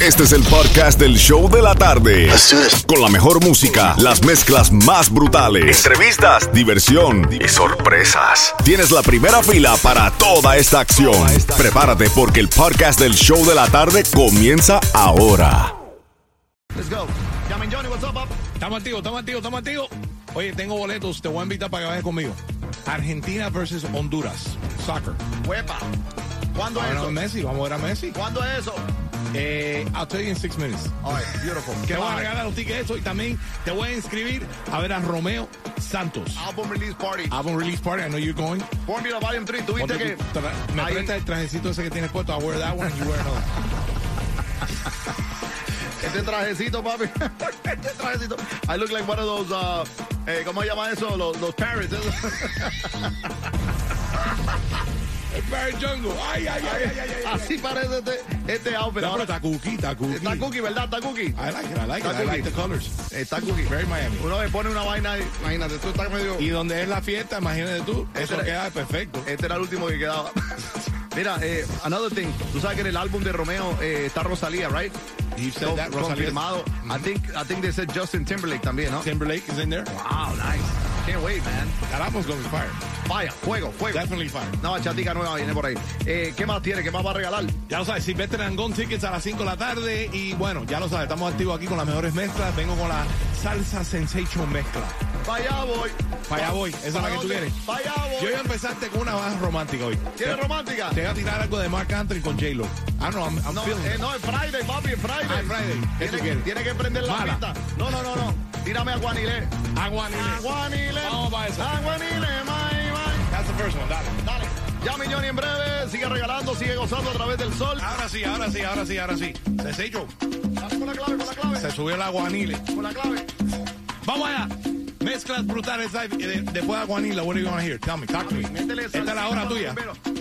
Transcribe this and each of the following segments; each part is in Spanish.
Este es el podcast del show de la tarde. Con la mejor música, las mezclas más brutales, entrevistas, diversión y sorpresas. Tienes la primera fila para toda esta acción. Prepárate porque el podcast del show de la tarde comienza ahora. Let's go. Llamen Johnny, what's up, up? Estamos activos, estamos activos, estamos activos. Oye, tengo boletos, te voy a invitar para que vayas conmigo. Argentina versus Honduras. Soccer. Huepa. ¿Cuándo es eso? Messi, vamos a ver a Messi. ¿Cuándo es eso? Eh, I'll tell you in six minutes. All right, beautiful. Que voy a regalar los tickets eso y también te voy a inscribir a ver a Romeo Santos. Album release party. Album release party, I know you're going. Formula Volume 3. ¿Tú viste Ponte que tra- me prestas el trajecito ese que tienes puesto. I wear that one and you wear another. este trajecito, papi? este trajecito. I look like one of those, uh, eh, ¿cómo se llama eso? Los, los parrots. eso. Barry Jungle. Ay, ay, ay, ay, ay, ay. Así parece este, este outfit. No, pero está cookie, está cookie. está cookie, ¿verdad? Está cookie. I like it, I like it. I like the colors. Está cookie. Very Miami. Uno le pone una vaina, y- imagínate, tú estás medio... Y donde es la fiesta, imagínate tú, eso era- queda perfecto. Este era el último que quedaba. Mira, eh, another thing. Tú sabes que en el álbum de Romeo eh, está Rosalía, right? He said Con- that, Rosalía. confirmado. I think, I think they said Justin Timberlake también, ¿no? Timberlake is in there. Wow, nice. Can't wait, man. That album's gonna be fire. Vaya, fuego, fuego. Definitely fire. Una chatica nueva viene por ahí. Eh, ¿Qué más tiene? ¿Qué más va a regalar? Ya lo sabes, Silvestre Angón Tickets a las 5 de la tarde. Y bueno, ya lo sabes, estamos activos aquí con las mejores mezclas. Vengo con la Salsa Sensation Mezcla. Para allá voy. Para allá voy, esa es la que tú quieres. Para allá voy. Yo ya empezaste con una más romántica hoy. ¿Quieres romántica? Te voy a tirar algo de Mark Anthony con J-Lo. Ah, no, I'm, I'm No, feeling eh, no, es Friday, papi, es Friday. Ah, es Friday. ¿Qué tú Tiene, quieres? tiene que prender la Mala. pista. No, no, no, no. Tírame a Guanilé. Aguanile. Aguanile. Vamos para esa. Aguanile, my, my. That's the first one, dale. Dale. Ya Johnny en breve. Sigue regalando, sigue gozando a través del sol. Ahora sí, ahora sí, ahora sí, ahora sí. Sensation, Con la clave, con la clave. se subió el aguanile. Con la clave. Vamos allá. Mezclas brutales de- Después de Aguanila, what are you gonna hear? Tell me, talk to me. Esta es la hora tuya.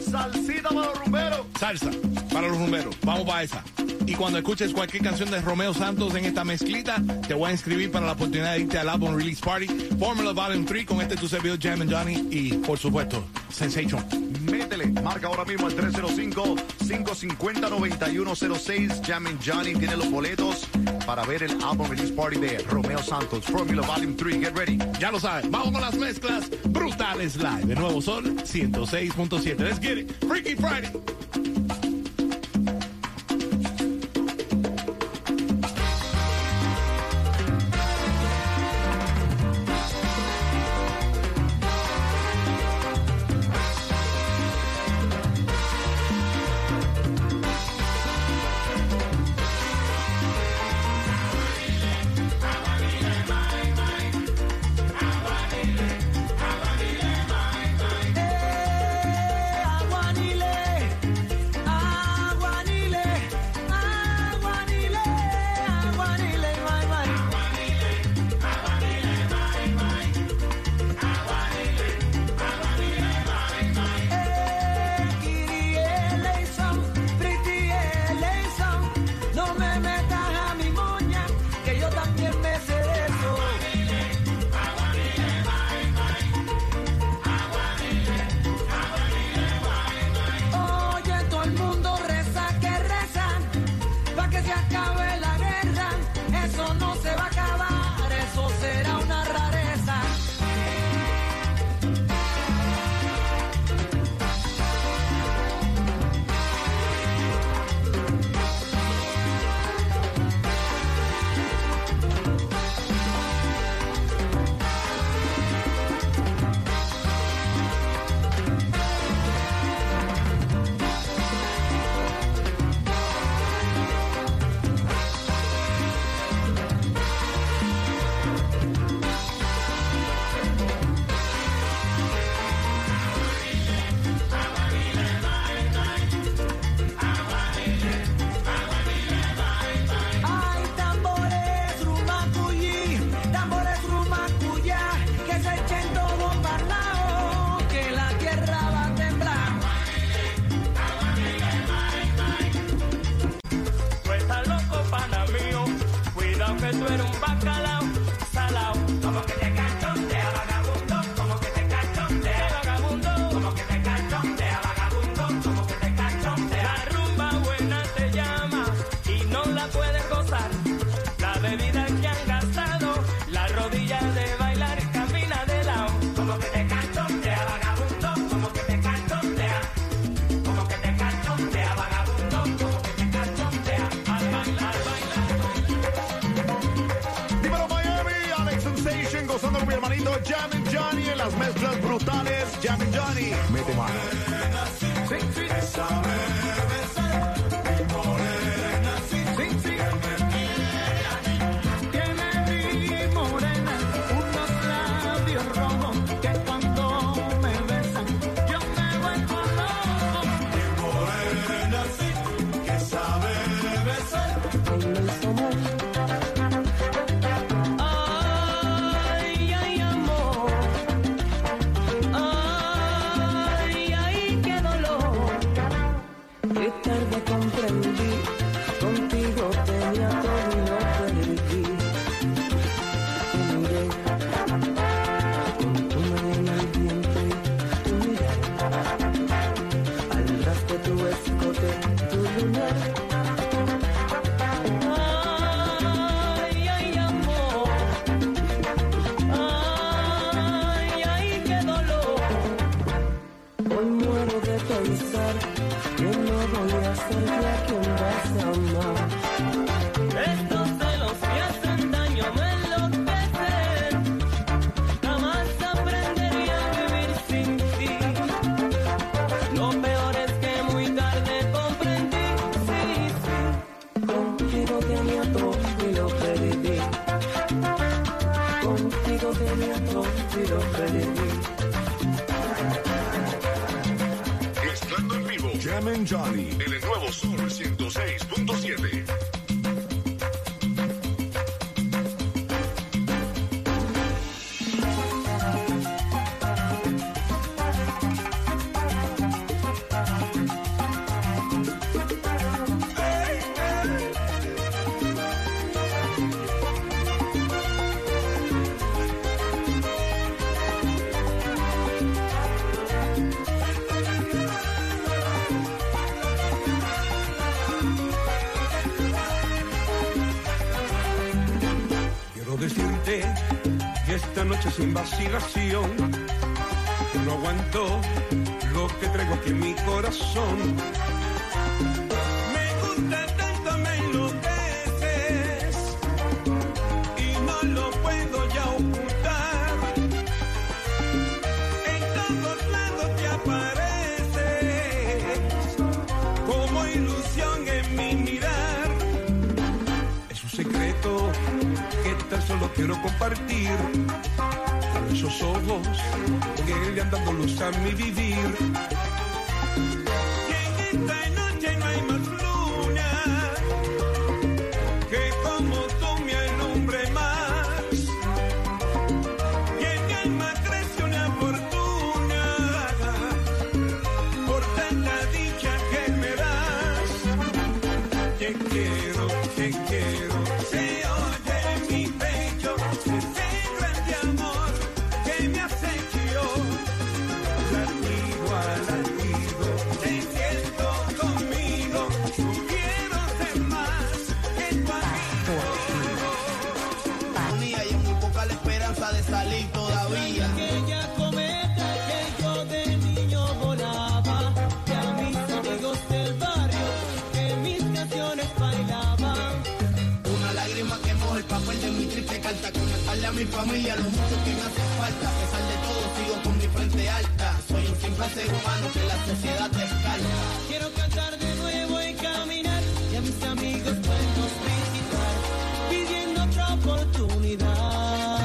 Salsita para los rumberos. Salsa para los rumberos. Vamos para esa. Y cuando escuches cualquier canción de Romeo Santos en esta mezclita, te voy a inscribir para la oportunidad de irte al álbum Release Party, Formula Volume 3 con este tu servidor Jam and Johnny y, por supuesto, Sensation. Métele. Marca ahora mismo el 305-550-9106. Jammin' Johnny tiene los boletos para ver el álbum release party de Romeo Santos. Formula Volume 3. Get ready. Ya lo sabes, vamos con las mezclas brutales live. De Nuevo Sol 106.7. Let's get it. Freaky Friday. En vivo. Jam Johnny. En el nuevo Sol 106.7. vacilación que no aguanto lo que traigo aquí en mi corazón. Me gusta tanto, me enloqueces y no lo puedo ya ocultar. En todos lados te apareces como ilusión en mi mirar. Es un secreto que tan solo quiero compartir esos ojos que le han dado luz a mi vivir. Mi familia lo mucho que me hace falta. A pesar de todo, sigo con mi frente alta. Soy un simple ser humano que la sociedad descarta. Quiero cantar de nuevo y caminar, y a mis amigos puedos visitar, pidiendo otra oportunidad.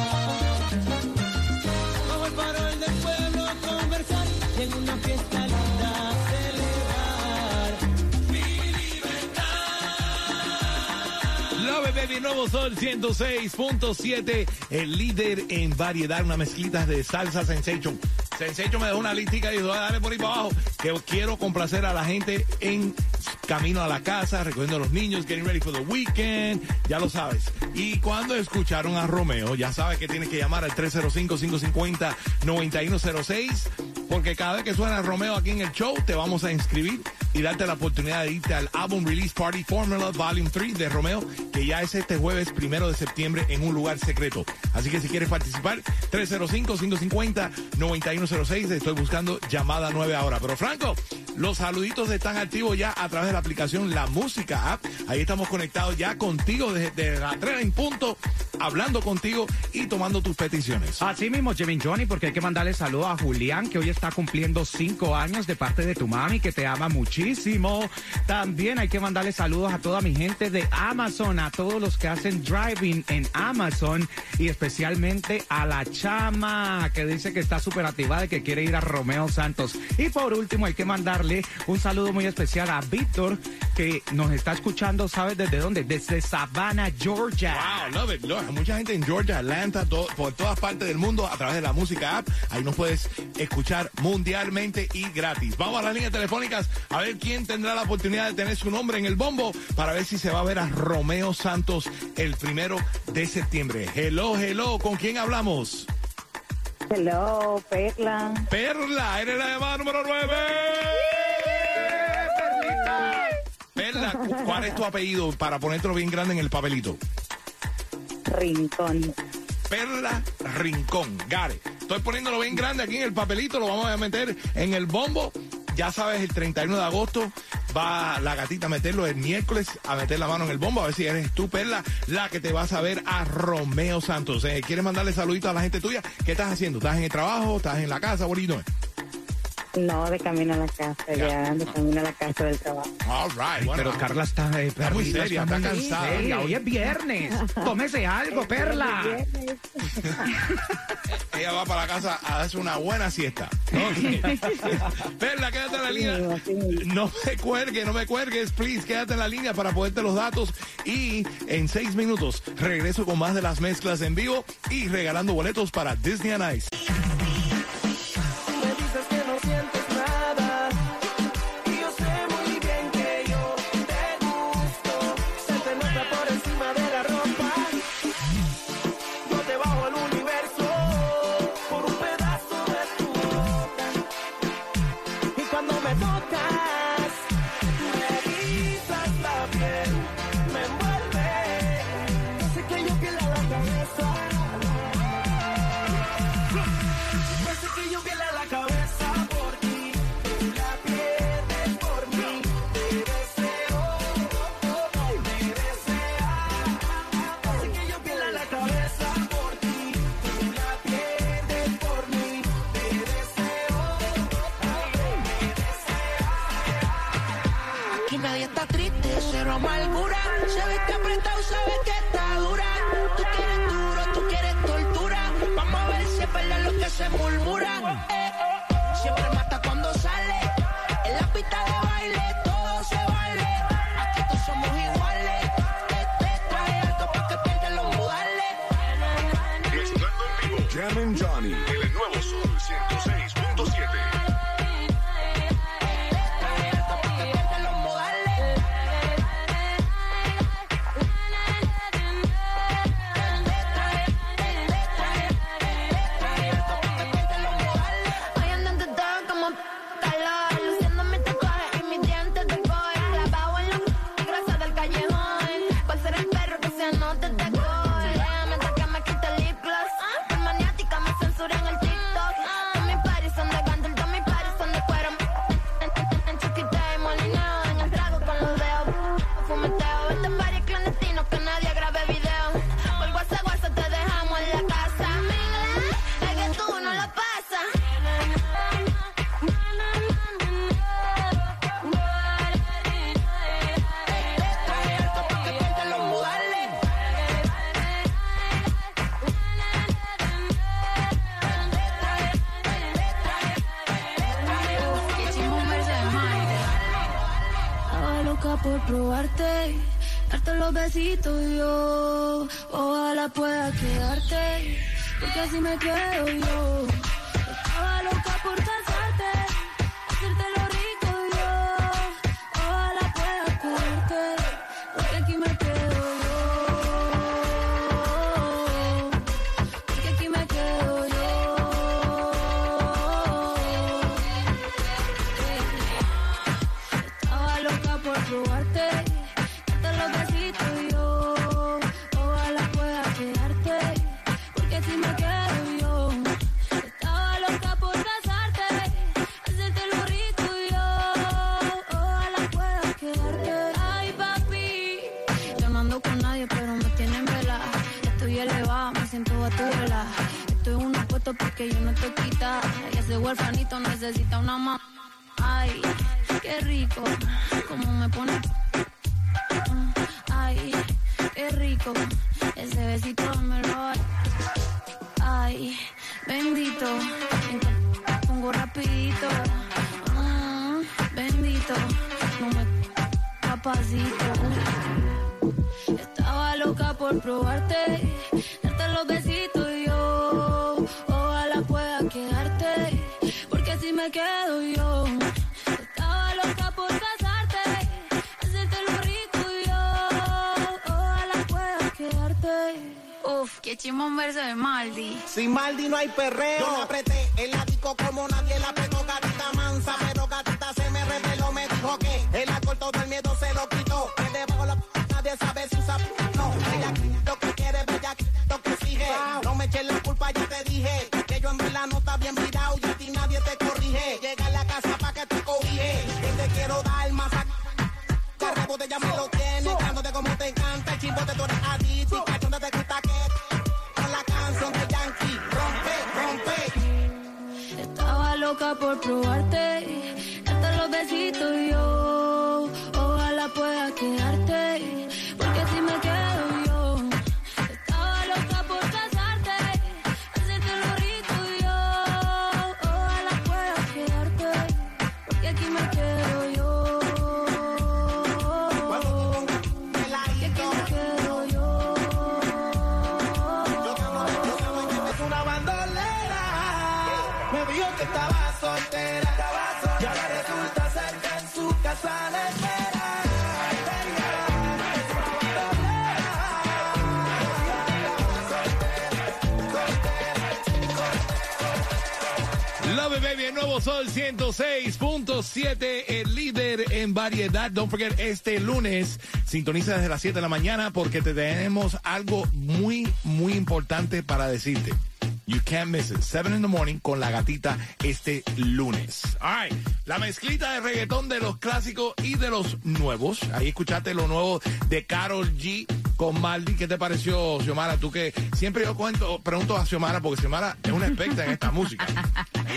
Bajo el farol del pueblo a conversar, y en una fiesta linda celebrar. Love it, baby, nuevo sol 106.7, el líder en variedad, una mezclita de salsa sensation. Sensation me dejó una listica y dijo, dale por ahí para abajo, que quiero complacer a la gente en camino a la casa, recogiendo a los niños, getting ready for the weekend, ya lo sabes. Y cuando escucharon a Romeo, ya sabes que tienes que llamar al 305-550-9106, porque cada vez que suena Romeo aquí en el show, te vamos a inscribir y darte la oportunidad de irte al Album Release Party Formula Volume 3 de Romeo, que ya es este jueves primero de septiembre en un lugar secreto. Así que si quieres participar, 305-550-9106. Estoy buscando llamada 9 ahora. Pero Franco, los saluditos están activos ya a través de la aplicación La Música App. Ahí estamos conectados ya contigo desde, la 3 en punto hablando contigo y tomando tus peticiones. Así mismo, Jimmy Johnny, porque hay que mandarle saludos a Julián, que hoy está cumpliendo cinco años de parte de tu mami, que te ama muchísimo. También hay que mandarle saludos a toda mi gente de Amazon, a todos los que hacen driving en Amazon y especialmente a la chama, que dice que está súper activada y que quiere ir a Romeo Santos. Y por último, hay que mandarle un saludo muy especial a Víctor, que nos está escuchando, ¿sabes desde dónde? Desde Savannah, Georgia. Wow, love it. Love it. Mucha gente en Georgia, Atlanta, to- por todas partes del mundo a través de la música app. Ahí nos puedes escuchar mundialmente y gratis. Vamos a las líneas telefónicas a ver quién tendrá la oportunidad de tener su nombre en el bombo para ver si se va a ver a Romeo Santos el primero de septiembre. Hello, hello, ¿con quién hablamos? Hello, Perla. Perla, eres la llamada número 9. Perla, ¿cu- ¿cuál es tu apellido para ponértelo bien grande en el papelito? Rincón. Perla Rincón. Gare. Estoy poniéndolo bien grande aquí en el papelito, lo vamos a meter en el bombo. Ya sabes, el 31 de agosto va la gatita a meterlo el miércoles, a meter la mano en el bombo, a ver si eres tú, Perla, la que te vas a ver a Romeo Santos. Eh, ¿Quieres mandarle saluditos a la gente tuya? ¿Qué estás haciendo? ¿Estás en el trabajo? ¿Estás en la casa? What? No, de camino a la casa, ya, de camino a la casa del trabajo. All right. bueno, Pero Carla está, eh, Está muy seria, está muy cansada. seria. Hoy es viernes. Tómese algo, Perla. ella va para la casa a darse una buena siesta. Perla, quédate en la línea. No me cuelgue, no me cuelgues, please. Quédate en la línea para poderte los datos. Y en seis minutos regreso con más de las mezclas en vivo y regalando boletos para Disney on Ice. Me tocas, amargura. Se que apretado, sabe que está dura. Tú quieres duro, tú quieres tortura. Vamos a ver si es verdad lo que se murmura. Porque yo no te quita. Y ese huerfanito necesita una mamá. Ay, qué rico, como me pone. Ay, qué rico, ese besito me lo. Ay, bendito, pongo rapidito. Mm, bendito, no me capacito. Estaba loca por probarte, Uf, qué chimón verso de Maldi. Sin Maldi no hay perreo. Yo me apreté el látigo como nadie la apretó, gatita mansa. Pero gatita se me reveló, me dijo que el alcohol todo el miedo se lo quitó. Que debajo la p- nadie sabe si usa p- loca por probarte, Sol 106.7, el líder en variedad. Don't forget, este lunes sintoniza desde las 7 de la mañana porque te tenemos algo muy, muy importante para decirte. You can't miss it. 7 in the morning con la gatita este lunes. All right. La mezclita de reggaetón de los clásicos y de los nuevos. Ahí escuchaste lo nuevo de Carol G con Maldi. ¿Qué te pareció, Xiomara? Tú que siempre yo cuento, pregunto a Xiomara porque Xiomara es una experta en esta música.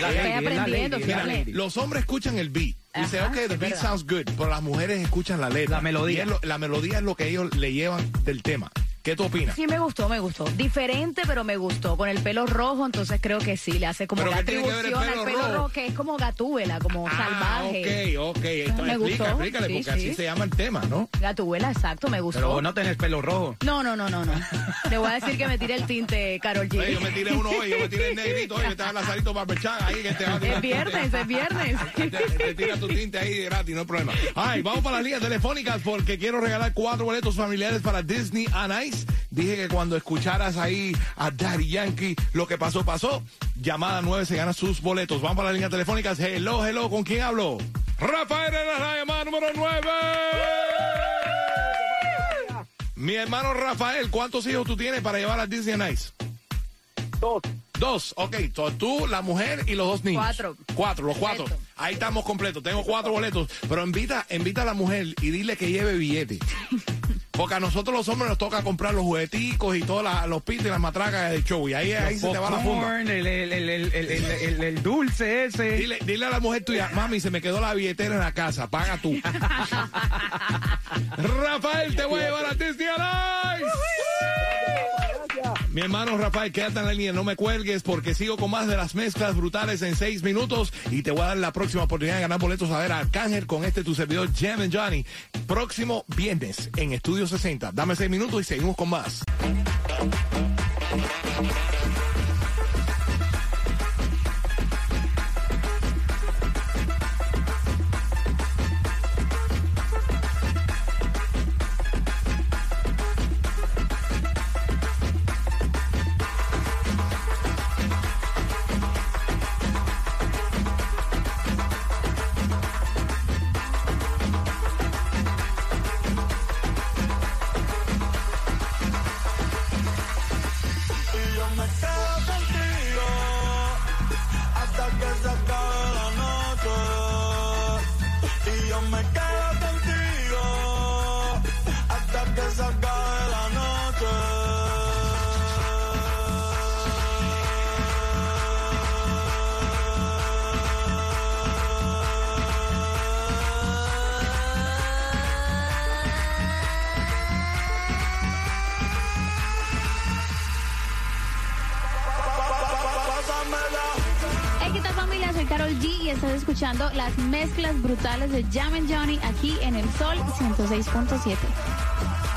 La lady, es la aprendiendo, lady, la lady. Los hombres escuchan el beat. Dice, Ajá, ok, the beat verdad. sounds good. Pero las mujeres escuchan la letra. La melodía. Y es lo- la melodía es lo que ellos le llevan del tema. ¿Qué tú opinas? Sí, me gustó, me gustó. Diferente, pero me gustó. Con el pelo rojo, entonces creo que sí, le hace como ¿Pero la atribución pelo al pelo rojo? rojo, que es como gatúbela, como salvaje. Ah, ok, ok. Esto Me explica, gustó, explícale, sí, porque sí. así se llama el tema, ¿no? Gatúbela, exacto, me gustó. Pero vos no tenés pelo rojo. No, no, no, no, no. Le voy a decir que me tire el tinte, Carol G. Oye, yo me tiré uno hoy, yo me tiré el negrito, hoy me estaba Lazarito Barberchan ahí que te va a tirar Es viernes, es viernes. Te, te tira tu tinte ahí gratis, no hay problema. Ay, vamos para las líneas telefónicas porque quiero regalar cuatro boletos familiares para Disney on Ice. Dije que cuando escucharas ahí a Daddy Yankee, lo que pasó, pasó. Llamada 9 se gana sus boletos. Vamos para las líneas telefónicas. Hello, hello, ¿con quién hablo? Rafael en la llamada número 9. Mi hermano Rafael, ¿cuántos hijos tú tienes para llevar a Disney Ice? Dos. Dos, ok. So, tú, la mujer y los dos niños. Cuatro. Cuatro, los cuatro. Ahí estamos completos. Tengo cuatro boletos. Pero invita, invita a la mujer y dile que lleve billete. Porque a nosotros los hombres nos toca comprar los jugueticos y todos los pitos y las matracas del show. Y ahí, ahí se te va la funda. El, el, el, dulce ese. Dile, dile a la mujer tuya, mami, se me quedó la billetera en la casa, paga tú. Rafael, te voy a llevar a Disney. Mi hermano Rafael, quédate en la línea, no me cuelgues porque sigo con más de las mezclas brutales en seis minutos y te voy a dar la próxima oportunidad de ganar boletos a ver a Arcángel con este tu servidor Jam and Johnny. Próximo viernes en Estudio 60. Dame seis minutos y seguimos con más. Mezclas brutales de Jam Johnny aquí en el Sol 106.7.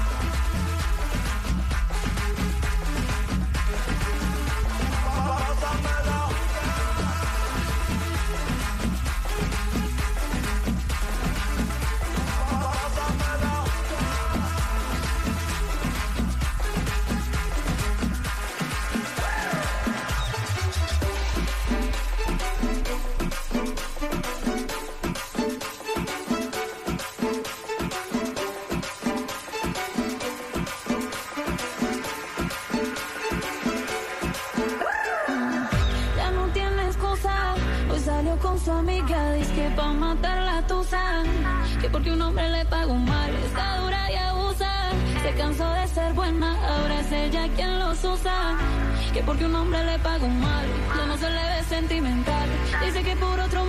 porque un hombre le paga un mal, ya no se le ve sentimental. Dice que por otro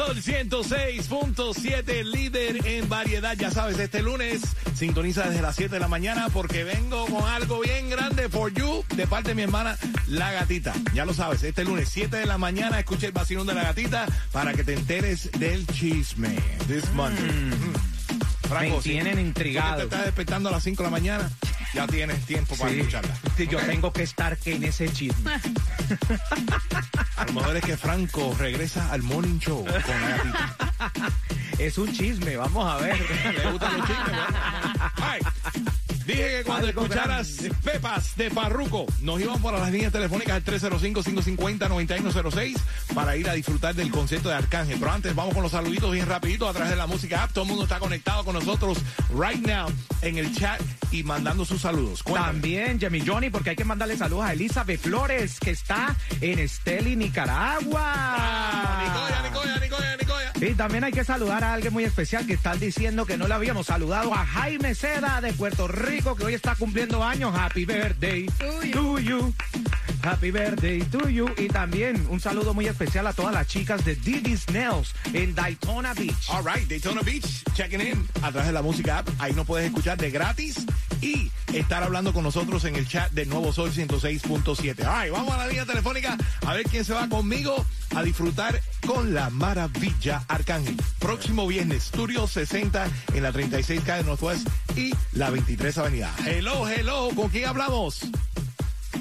Sol 106.7, líder en variedad. Ya sabes, este lunes sintoniza desde las 7 de la mañana porque vengo con algo bien grande for you de parte de mi hermana La Gatita. Ya lo sabes, este lunes 7 de la mañana escucha el vacilón de La Gatita para que te enteres del chisme. This Monday. Mm. Me si- tienen si intrigado. te estás despertando a las 5 de la mañana, ya tienes tiempo para Sí. escucharla. Sí, yo tengo que estar en ese chisme. A lo mejor es que Franco regresa al Morning Show con La Gatita. Es un chisme, vamos a ver. ¿Le gustan los chismes? Bueno. Dije que cuando escucharas Pepas de Farruco, nos íbamos para las líneas telefónicas al 305-550-9106 para ir a disfrutar del concierto de Arcángel. Pero antes vamos con los saluditos bien rapidito a través de la música app. Todo el mundo está conectado con nosotros right now en el chat y mandando sus saludos. Cuéntame. También, Jimmy Johnny, porque hay que mandarle saludos a Elizabeth Flores, que está en Esteli, Nicaragua. Ah, Nicoya, Nicoya. Y también hay que saludar a alguien muy especial que están diciendo que no le habíamos saludado a Jaime Seda de Puerto Rico, que hoy está cumpliendo años. Happy birthday to you. Happy birthday to you. Y también un saludo muy especial a todas las chicas de Diddy's Nails en Daytona Beach. All right, Daytona Beach, checking in a través de la música app. Ahí nos puedes escuchar de gratis y estar hablando con nosotros en el chat de Nuevo Sol 106.7. All right, vamos a la línea telefónica a ver quién se va conmigo a disfrutar con la maravilla Arcángel. Próximo viernes, Studio 60 en la 36 calle Northwest y la 23 Avenida. Hello, hello, ¿con quién hablamos?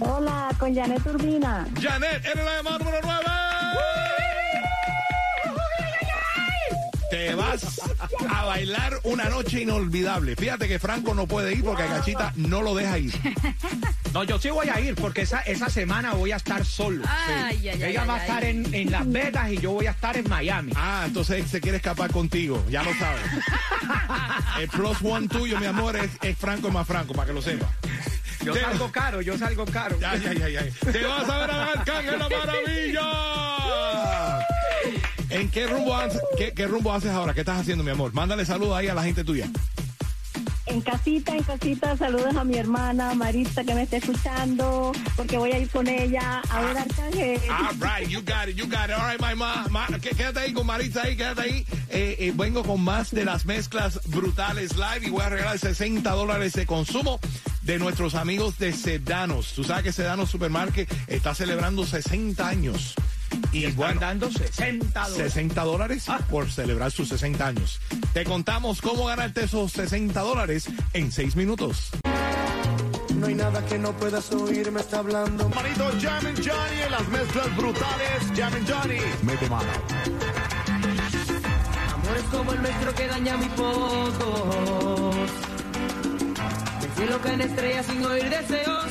Hola, con Janet Urbina. Janet, eres la llamada número 9. Te vas a bailar una noche inolvidable. Fíjate que Franco no puede ir porque Gachita no lo deja ir. No, yo sí voy a ir porque esa, esa semana voy a estar solo. Ay, ay, ay, Ella ay, va a estar en, en Las Vegas y yo voy a estar en Miami. Ah, entonces se quiere escapar contigo, ya lo sabes. El plus one tuyo, mi amor, es, es Franco más Franco, para que lo sepa. Yo salgo caro, yo salgo caro. Ay, ay, ay, ay. Te vas a ver a Arcángel la maravilla. ¿En qué rumbo, haces, qué, qué rumbo haces ahora? ¿Qué estás haciendo, mi amor? Mándale saludos ahí a la gente tuya. En casita, en casita, saludos a mi hermana Marita que me está escuchando, porque voy a ir con ella a ver Arcángel. All right, you got it, you got it. All right, my ma, ma- qué- quédate ahí con Maritza ahí, quédate ahí. Eh, eh, vengo con más de las mezclas brutales live y voy a regalar 60 dólares de consumo de nuestros amigos de Sedanos. Tú sabes que Sedanos Supermarket está celebrando 60 años. Y Están bueno, dando 60 dólares. 60 dólares Ah. por celebrar sus 60 años. Te contamos cómo ganarte esos 60 dólares en 6 minutos. No hay nada que no puedas oír, me está hablando. Manito Jam and Johnny en las mezclas brutales. Jam and Johnny. Mete mano. Amores como el nuestro que daña muy pocos. Del cielo caen estrellas sin oír deseos.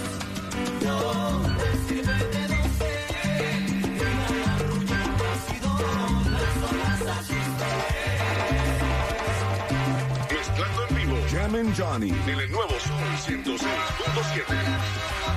Mezclando en vivo. Jam and Johnny. En el nuevo Sol 106.7.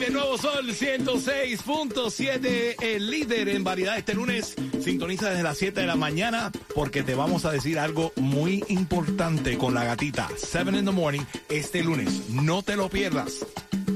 Baby, nuevo sol 106.7, el líder en variedad este lunes. Sintoniza desde las 7 de la mañana porque te vamos a decir algo muy importante con la gatita. 7 in the morning este lunes. No te lo pierdas.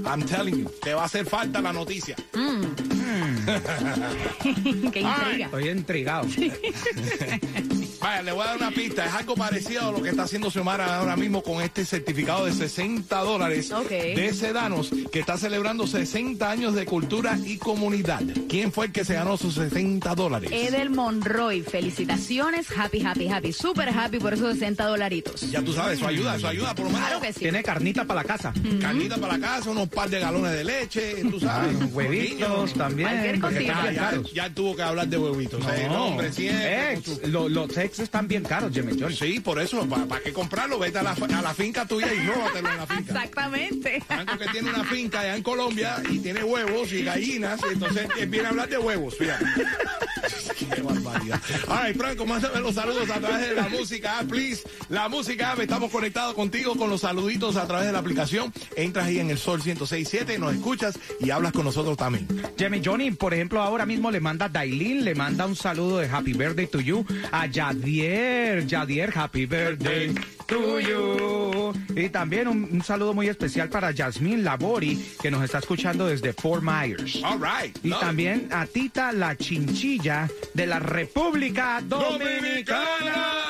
I'm telling you, te va a hacer falta la noticia. Qué intriga. Estoy intrigado. Vaya, le voy a dar una pista. Es algo parecido a lo que está haciendo Xiomara ahora mismo con este certificado de 60 dólares de Sedanos que está celebrando 60 años de cultura y comunidad. ¿Quién fue el que se ganó sus 60 dólares? Edel Monroy, felicitaciones, happy, happy, happy, super happy por esos 60 dolaritos. Ya tú sabes, eso ayuda, eso ayuda por lo menos. Claro que sí. Tiene carnita para la casa. Carnita para la casa, unos par de galones de leche, tú sabes. Ah, huevitos también. Cualquier cosita. Ya, ya, ya tuvo que hablar de huevitos. ¿eh? El hombre siempre. Ex, con su- lo, lo sé Están bien caros, Jimmy Johnny. Sí, por eso, ¿para qué comprarlo? Vete a la, a la finca tuya y róbatelo en la finca. Exactamente. Franco que tiene una finca allá en Colombia y tiene huevos y gallinas, entonces él viene a hablar de huevos, fíjate. Qué barbaridad. Ay, Franco, mándame los saludos a través de la música app, please. La música app, estamos conectados contigo con los saluditos a través de la aplicación. Entras ahí en el Sol 1067, nos escuchas y hablas con nosotros también. Jimmy Johnny, por ejemplo, ahora mismo le manda Dailin, le manda un saludo de Happy Birthday to you a Yadier. Yadier, Happy Birthday to you. Y también un, un saludo muy especial para Yasmín Labori, que nos está escuchando desde Fort Myers. All right. Y también a Tita La Chinchilla de la República Dominicana.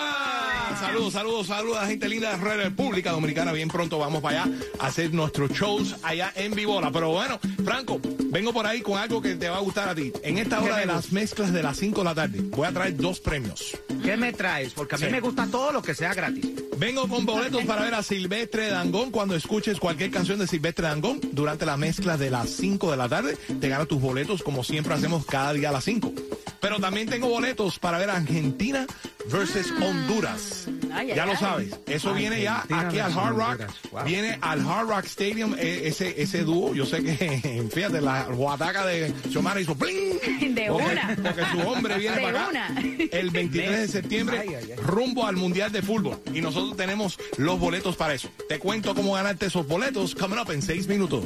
Saludos, saludos, saludos a la gente linda de República Dominicana. Bien pronto vamos para allá a hacer nuestros shows allá en Vibola. Pero bueno, Franco, vengo por ahí con algo que te va a gustar a ti. En esta hora de las mezclas de las 5 de la tarde, voy a traer dos premios. ¿Qué me traes? Porque a mí Sí. me gusta todo lo que sea gratis. Vengo con boletos para ver a Silvestre Dangón. Cuando escuches cualquier canción de Silvestre Dangón durante la mezcla de las 5 de la tarde, te ganas tus boletos como siempre hacemos cada día a las 5. Pero también tengo boletos para ver a Argentina versus Honduras. Ay, ay, ya lo sabes, eso viene ya aquí al Hard Rock. Wow. Viene al Hard Rock Stadium eh, ese, ese dúo. Yo sé que, fíjate, la guataca de Xiomara hizo ¡pling! De Porque- una. Porque su hombre viene De para acá una. el 23 de septiembre rumbo al Mundial de Fútbol. Y nosotros tenemos los boletos para eso. Te cuento cómo ganarte esos boletos. Coming up en 6 minutos.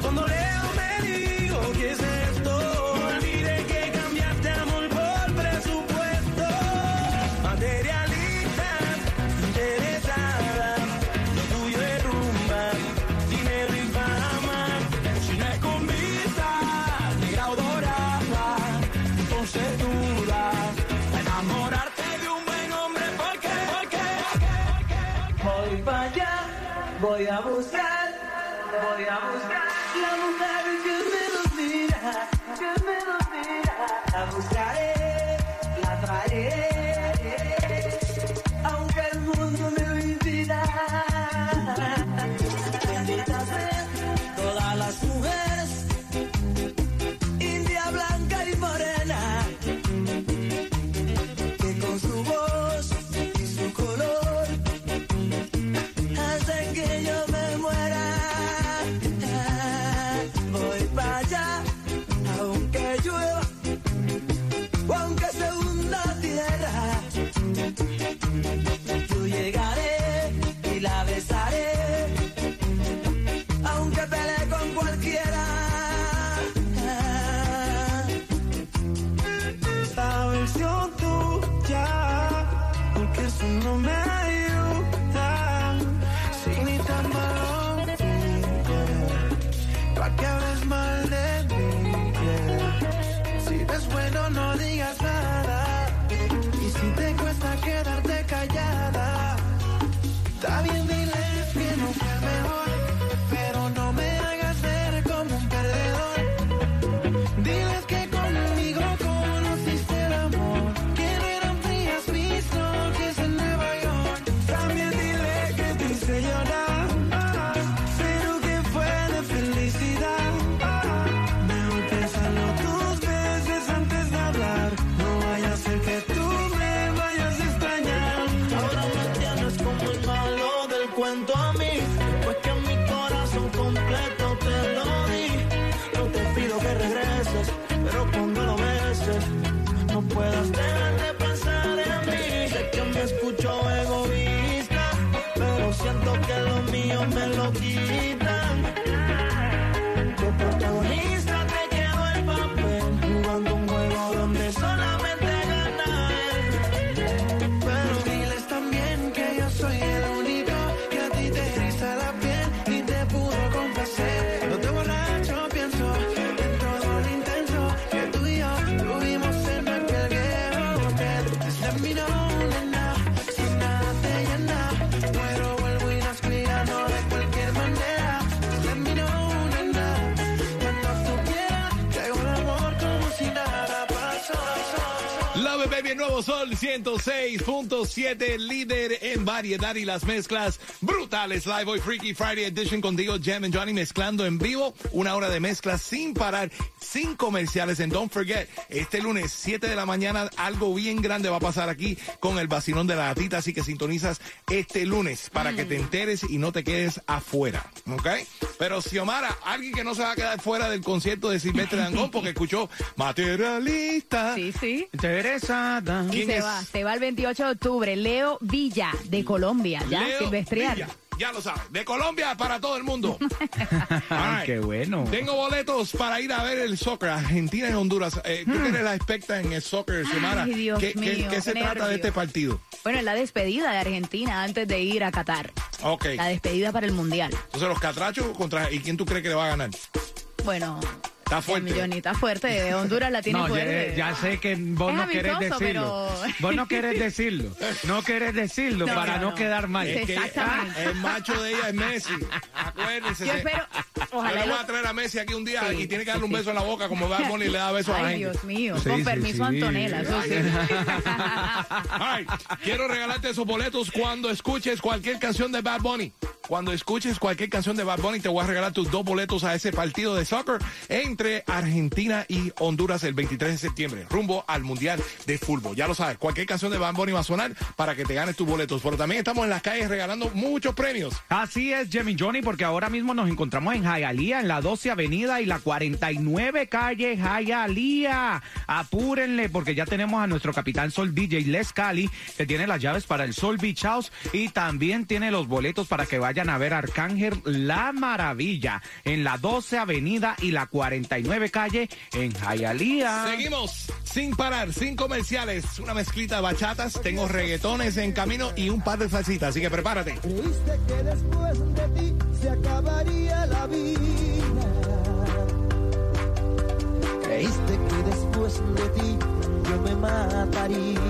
Cuando leo me digo, ¿qué es esto? No olvide que cambiaste amor por presupuesto. Materialista, interesada, lo tuyo es rumba, dinero y fama. No es con visa, ni grado dorada, entonces duda. Enamorarte de un buen hombre, ¿por qué? ¿Por qué? Voy para allá, voy a buscar, voy a buscar buscaré, la traeré, sol 106.7, líder en variedad y las mezclas brutales. Live Boy Freaky Friday Edition contigo, Jam and Johnny, mezclando en vivo. Una hora de mezcla sin parar, sin comerciales. And don't forget, este lunes, 7 de la mañana, algo bien grande va a pasar aquí con el vacilón de la gatita. Así que sintonizas este lunes para que te enteres y no te quedes afuera. ¿Ok? Pero Xiomara, alguien que no se va a quedar fuera del concierto de Silvestre Dangón porque escuchó materialista. Sí, sí. Interesada. Y se va, se va el 28 de octubre. Leo Villa, de Colombia, ya. Villa, ya lo sabes. De Colombia para todo el mundo. Ay, qué bueno. Tengo boletos para ir a ver el soccer, Argentina y Honduras. Eh, ¿Tú que eres la experta en el soccer, Xiomara? Ay, Dios ¿Qué, qué- mío, qué se qué trata de este partido? Bueno, es la despedida de Argentina antes de ir a Qatar. Ok. La despedida para el Mundial. Entonces, los catrachos contra. ¿Y quién tú crees que le va a ganar? Bueno, Está fuerte. Johnny está fuerte. Honduras la tiene No, ya, fuerte. ya sé que vos Es no querés decirlo. pero- Vos no querés decirlo. No querés decirlo No, para no, quedar mal. Es que Exactamente. el macho de ella es Messi. Acuérdense. Yo espero, Yo ojalá le lo- voy a traer a Messi aquí un día Sí, y tiene que darle un beso en la boca como Bad Bunny le da besos a la Ay, gente. Dios mío. Sí, Con sí, permiso. Antonella, eso sí. Ay, quiero regalarte esos boletos cuando escuches cualquier canción de Bad Bunny. Cuando escuches cualquier canción de Bad Bunny, te voy a regalar tus dos boletos a ese partido de soccer entre Argentina y Honduras el 23 de septiembre, rumbo al Mundial de Fútbol. Ya lo sabes, cualquier canción de Bad Bunny va a sonar para que te ganes tus boletos. Pero también estamos en las calles regalando muchos premios. Así es, Jimmy Johnny, porque ahora mismo nos encontramos en Hialeah, en la 12 Avenida y la 49 calle Hialeah. Apúrenle, porque ya tenemos a nuestro capitán Sol DJ Les Cali, que tiene las llaves para el Sol Beach House y también tiene los boletos para que vayan a ver Arcángel La Maravilla en la 12 Avenida y la 49 calle en Hialeah. Seguimos sin parar, sin comerciales, una mezclita de bachatas, tengo reggaetones en camino y un par de salsitas, así que prepárate. Creíste que después de ti se acabaría la vida. Creíste que después de ti yo me mataría.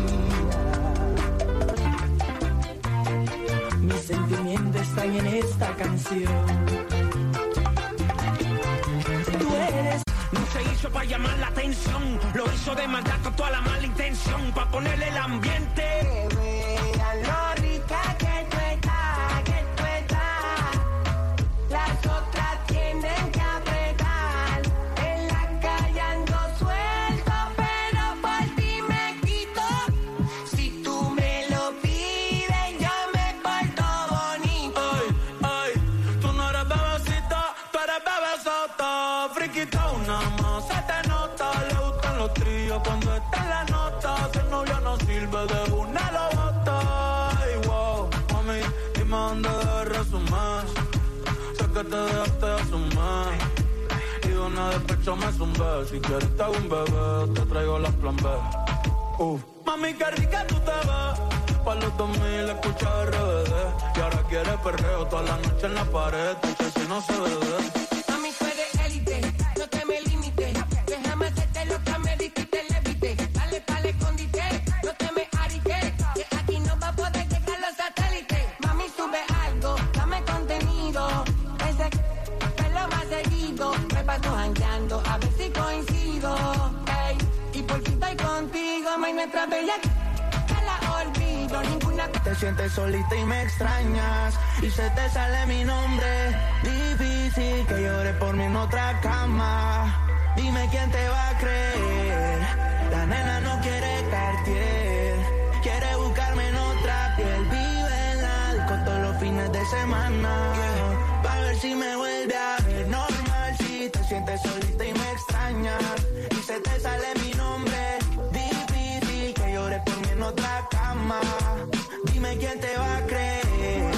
Mis sentimientos están en esta canción. Eres. No se hizo para llamar la atención, lo hizo de maldad con toda la mala intención, para ponerle el ambiente. Vean una despecho me zumbé. Si quieres te hago un bebé, te traigo la plan B. Uf. Mami, qué rica tú te ves. Pa' los 2000 escucha RBD. Y ahora quieres perreo toda la noche en la pared. Que si no se bebe. Te sientes solita y me extrañas. Y se te sale mi nombre. Difícil que llore por mí en otra cama. Dime quién te va a creer. La nena no quiere Cartier. Quiere buscarme en otra piel. Vive en la disco todos los fines de semana. Pa' ver si me vuelve a ver normal. Si te sientes solita y me extrañas. Y se te sale mi nombre. Otra cama. Dime quién te va a creer.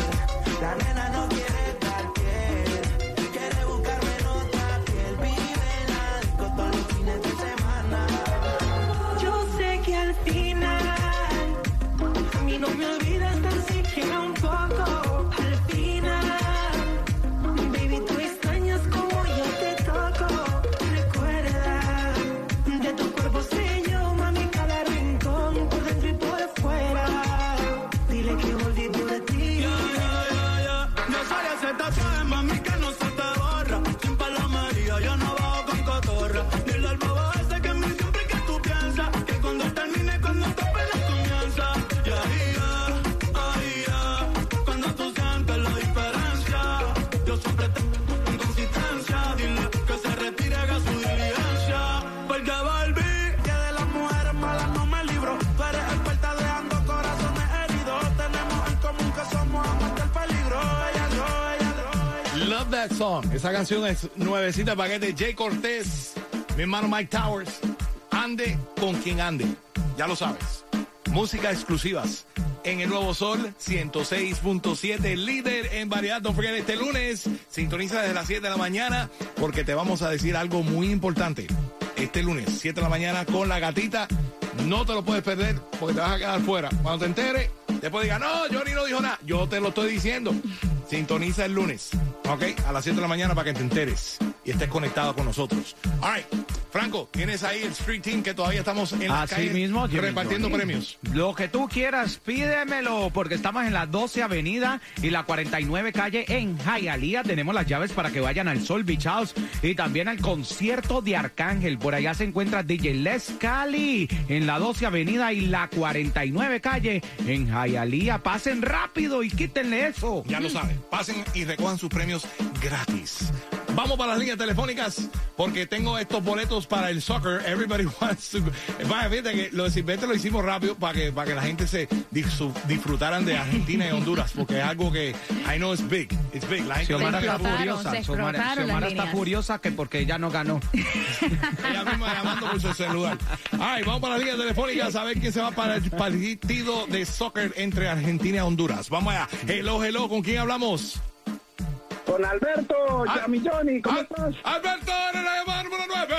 La nena no quiere Esa canción es nuevecita para que de Jay Cortés, mi hermano Mike Towers. Ande con quien ande. Ya lo sabes. Música exclusivas en el Nuevo Sol 106.7, líder en variedad. No forget, este lunes sintoniza desde las 7 de la mañana porque te vamos a decir algo muy importante. Este lunes, 7 de la mañana con la gatita. No te lo puedes perder porque te vas a quedar fuera. Cuando te enteres, después diga, no, Johnny no dijo nada. Yo te lo estoy diciendo. Sintoniza el lunes, ¿ok? A las 7 de la mañana para que te enteres y estés conectado con nosotros. All right. Franco, tienes ahí el Street Team que todavía estamos en la Así calle mismo, repartiendo Johnny. premios. Lo que tú quieras, pídemelo, porque estamos en la 12 Avenida y la 49 Calle en Hialeah. Tenemos las llaves para que vayan al Sol Beach House y también al concierto de Arcángel. Por allá se encuentra DJ Les Cali en la 12 Avenida y la 49 Calle en Hialeah. Pasen rápido y quítenle eso. Ya lo saben. Pasen y recojan sus premios gratis. Vamos para las líneas telefónicas porque tengo estos boletos para el soccer. Everybody wants to. Vaya, fíjate que lo de Silvestre lo hicimos rápido para que, para que la gente se dis- disfrutaran de Argentina y Honduras porque es algo que I know it's big. It's big. La gente Xiomara está furiosa. Xiomara, Xiomara está furiosa que porque ella no ganó. Ella misma llamando por su celular. Ay, vamos para las líneas telefónicas a ver quién se va para el partido de soccer entre Argentina y Honduras. Vamos allá. Hello, hello, ¿con quién hablamos? Con Alberto, Ah, Yami Johnny, ¿cómo Al- estás? Alberto en la llamada número 9.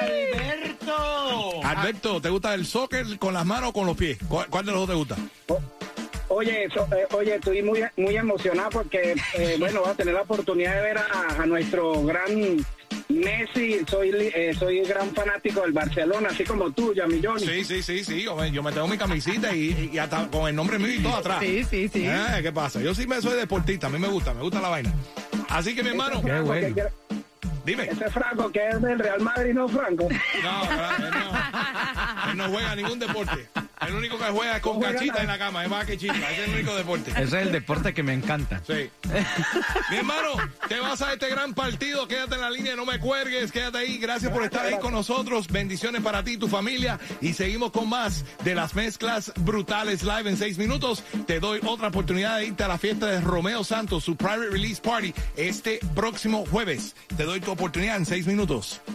¡Alberto! Alberto, ¿te gusta el soccer con las manos o con los pies? ¿Cuál, cuál de los dos te gusta? Oye, so- eh, oye, estoy muy, muy emocionado porque, eh, bueno, voy a tener la oportunidad de ver a, a nuestro gran Messi. Soy, li- eh, soy gran fanático del Barcelona, así como tú, Yami Johnny. Sí, sí, sí, sí. Yo me, yo me tengo mi camisita y, y hasta con el nombre mío y todo atrás. Sí, sí, sí. Eh, ¿Qué pasa? Yo sí me soy deportista, a mí me gusta, me gusta la vaina. Así que mi hermano, Qué bueno. Dime. Ese Franco que es del Real Madrid, ¿no, Franco? No, él no, él no juega ningún deporte. El único que juega es con No juega cachita nada. en la cama, es más que chita. Ese es el único deporte. Ese es el deporte que me encanta. Sí. Mi hermano, te vas a este gran partido. Quédate en la línea, no me cuelgues. Quédate ahí. Gracias por estar ahí con nosotros. Bendiciones para ti y tu familia. Y seguimos con más de las mezclas brutales live en seis minutos. Te doy otra oportunidad de irte a la fiesta de Romeo Santos, su private release party, este próximo jueves. Te doy tu oportunidad en seis minutos.